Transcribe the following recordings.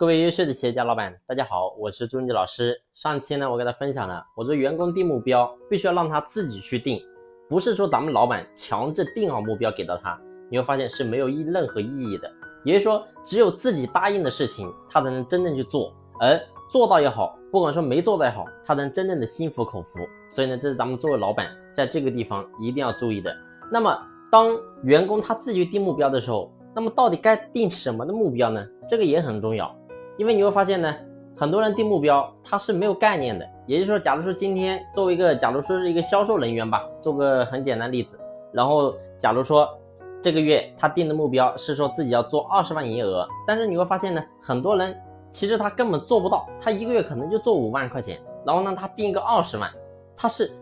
各位优秀的企业家老板，大家好，我是朱文杰老师。上期呢，我给他分享了，我说员工定目标必须要让他自己去定，不是说咱们老板强制定好目标给到他，你会发现是没有意任何意义的。也就是说，只有自己答应的事情，他才能真正去做，而做到也好，不管说没做到也好，他能真正的心服口服。所以呢，这是咱们作为老板在这个地方一定要注意的。那么，当员工他自己去定目标的时候，那么到底该定什么的目标呢？这个也很重要。因为你会发现呢，很多人定目标他是没有概念的。也就是说，假如说今天作为一个，假如说是一个销售人员吧，做个很简单例子，然后假如说这个月他定的目标是说自己要做二十万营业额，但是你会发现呢，很多人其实他根本做不到，他一个月可能就做五万块钱，然后呢他定一个二十万，他是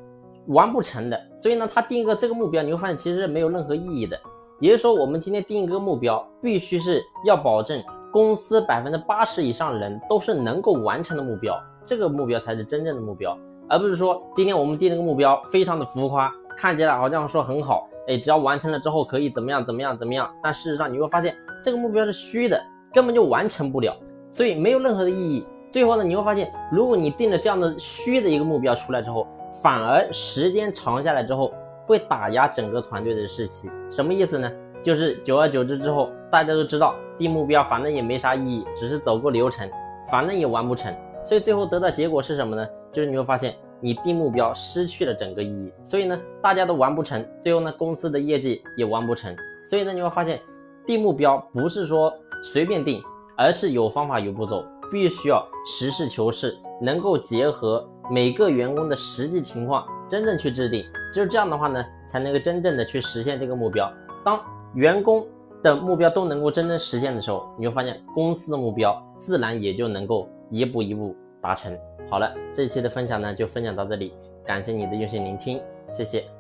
完不成的。所以呢，他定一个这个目标，你会发现其实是没有任何意义的。也就是说，我们今天定一个目标，必须是要保证。公司百分之八十以上的人都是能够完成的目标，这个目标才是真正的目标，而不是说今天我们定了个目标非常的浮夸，看起来好像说很好，哎，只要完成了之后可以怎么样怎么样怎么样，但事实上你会发现这个目标是虚的，根本就完成不了，所以没有任何的意义。最后呢，你会发现，如果你定了这样的虚的一个目标出来之后，反而时间长下来之后会打压整个团队的士气。什么意思呢？就是久而久之之后，大家都知道定目标反正也没啥意义，只是走过流程，反正也完不成，所以最后得到结果是什么呢？就是你会发现你定目标失去了整个意义，所以呢大家都完不成，最后呢公司的业绩也完不成，所以呢你会发现定目标不是说随便定，而是有方法有步骤，必须要实事求是，能够结合每个员工的实际情况真正去制定，只有这样的话呢才能够真正的去实现这个目标。当员工的目标都能够真正实现的时候，你会发现公司的目标自然也就能够一步一步达成。好了，这期的分享呢就分享到这里，感谢你的用心聆听，谢谢。